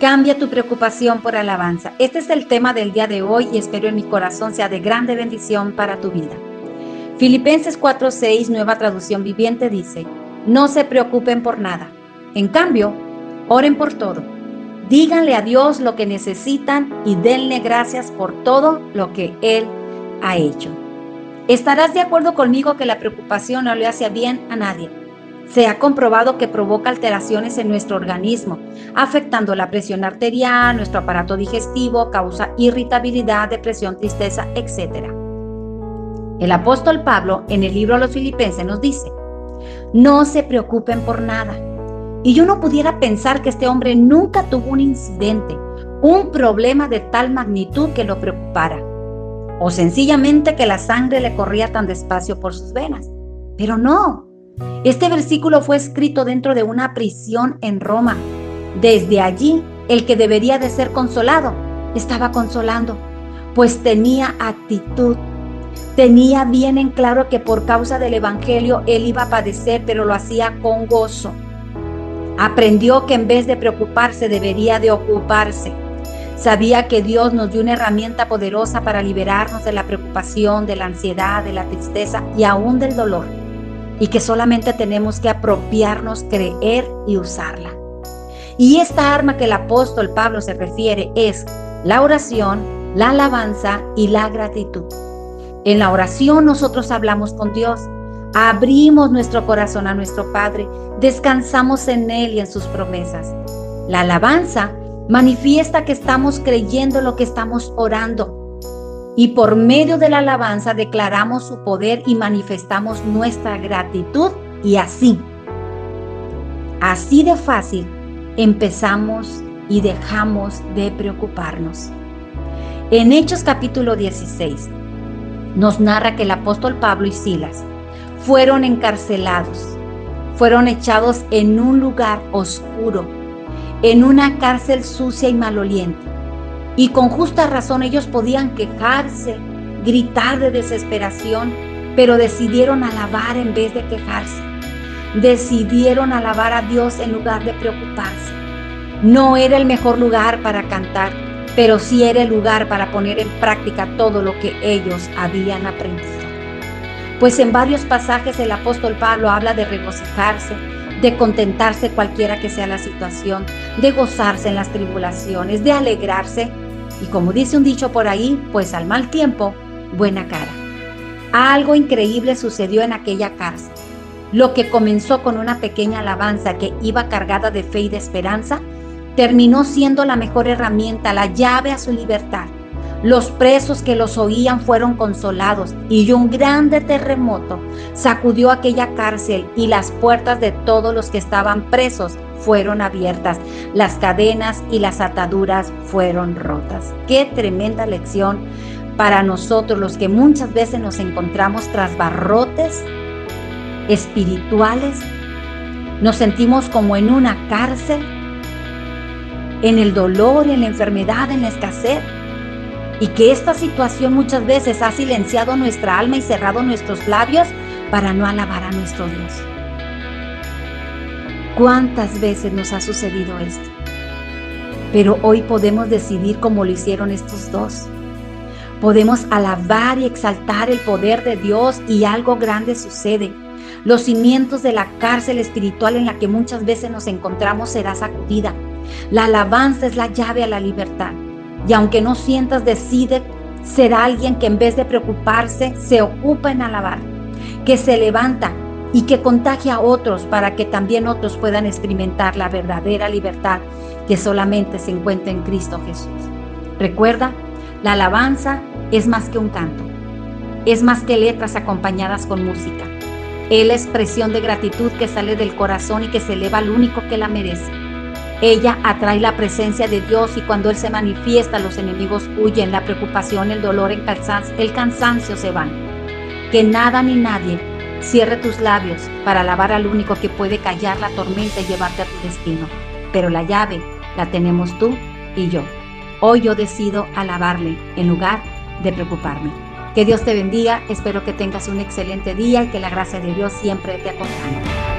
Cambia tu preocupación por alabanza. Este es el tema del día de hoy y espero en mi corazón sea de grande bendición para tu vida. Filipenses 4:6, nueva traducción viviente, dice, no se preocupen por nada. En cambio, oren por todo. Díganle a Dios lo que necesitan y denle gracias por todo lo que Él ha hecho. Estarás de acuerdo conmigo que la preocupación no le hace bien a nadie. Se ha comprobado que provoca alteraciones en nuestro organismo, afectando la presión arterial, nuestro aparato digestivo, causa irritabilidad, depresión, tristeza, etc. El apóstol Pablo en el libro a los filipenses nos dice, no se preocupen por nada. Y yo no pudiera pensar que este hombre nunca tuvo un incidente, un problema de tal magnitud que lo preocupara, o sencillamente que la sangre le corría tan despacio por sus venas. Pero no, este versículo fue escrito dentro de una prisión en Roma. Desde allí, el que debería de ser consolado, estaba consolando, pues tenía actitud. Tenía bien en claro que por causa del Evangelio él iba a padecer, pero lo hacía con gozo. Aprendió que en vez de preocuparse debería de ocuparse. Sabía que Dios nos dio una herramienta poderosa para liberarnos de la preocupación, de la ansiedad, de la tristeza y aún del dolor y que solamente tenemos que apropiarnos, creer y usarla. Y esta arma que el apóstol Pablo se refiere es la oración, la alabanza y la gratitud. En la oración nosotros hablamos con Dios, abrimos nuestro corazón a nuestro Padre, descansamos en Él y en sus promesas. La alabanza manifiesta que estamos creyendo lo que estamos orando y por medio de la alabanza declaramos su poder y manifestamos nuestra gratitud y así, así de fácil, empezamos y dejamos de preocuparnos. En Hechos capítulo 16 nos narra que el apóstol Pablo y Silas fueron encarcelados, fueron echados en un lugar oscuro, en una cárcel sucia y maloliente y con justa razón ellos podían quejarse, gritar de desesperación, pero decidieron alabar en vez de quejarse. Decidieron alabar a Dios en lugar de preocuparse. No era el mejor lugar para cantar, pero sí era el lugar para poner en práctica todo lo que ellos habían aprendido. Pues en varios pasajes el apóstol Pablo habla de regocijarse, de contentarse cualquiera que sea la situación, de gozarse en las tribulaciones, de alegrarse y como dice un dicho por ahí, pues al mal tiempo, buena cara. Algo increíble sucedió en aquella cárcel. Lo que comenzó con una pequeña alabanza que iba cargada de fe y de esperanza, terminó siendo la mejor herramienta, la llave a su libertad. Los presos que los oían fueron consolados y un grande terremoto sacudió aquella cárcel y las puertas de todos los que estaban presos fueron abiertas, las cadenas y las ataduras fueron rotas. Qué tremenda lección para nosotros los que muchas veces nos encontramos tras barrotes espirituales. Nos sentimos como en una cárcel, en el dolor, en la enfermedad, en la escasez. Y que esta situación muchas veces ha silenciado nuestra alma y cerrado nuestros labios para no alabar a nuestro Dios. ¿Cuántas veces nos ha sucedido esto? Pero hoy podemos decidir como lo hicieron estos dos. Podemos alabar y exaltar el poder de Dios y algo grande sucede. Los cimientos de la cárcel espiritual en la que muchas veces nos encontramos será sacudida. La alabanza es la llave a la libertad. Y aunque no sientas, decide ser alguien que en vez de preocuparse, se ocupa en alabar, que se levanta y que contagie a otros para que también otros puedan experimentar la verdadera libertad que solamente se encuentra en Cristo Jesús. Recuerda, la alabanza es más que un canto, es más que letras acompañadas con música. Es la expresión de gratitud que sale del corazón y que se eleva al único que la merece. Ella atrae la presencia de Dios y cuando Él se manifiesta los enemigos huyen, la preocupación, el dolor, el cansancio, se van. Que nada ni nadie Cierre tus labios para alabar al único que puede callar la tormenta y llevarte a tu destino. Pero la llave la tenemos tú y yo. Hoy yo decido alabarle en lugar de preocuparme. Que Dios te bendiga, espero que tengas un excelente día y que la gracia de Dios siempre te acompañe.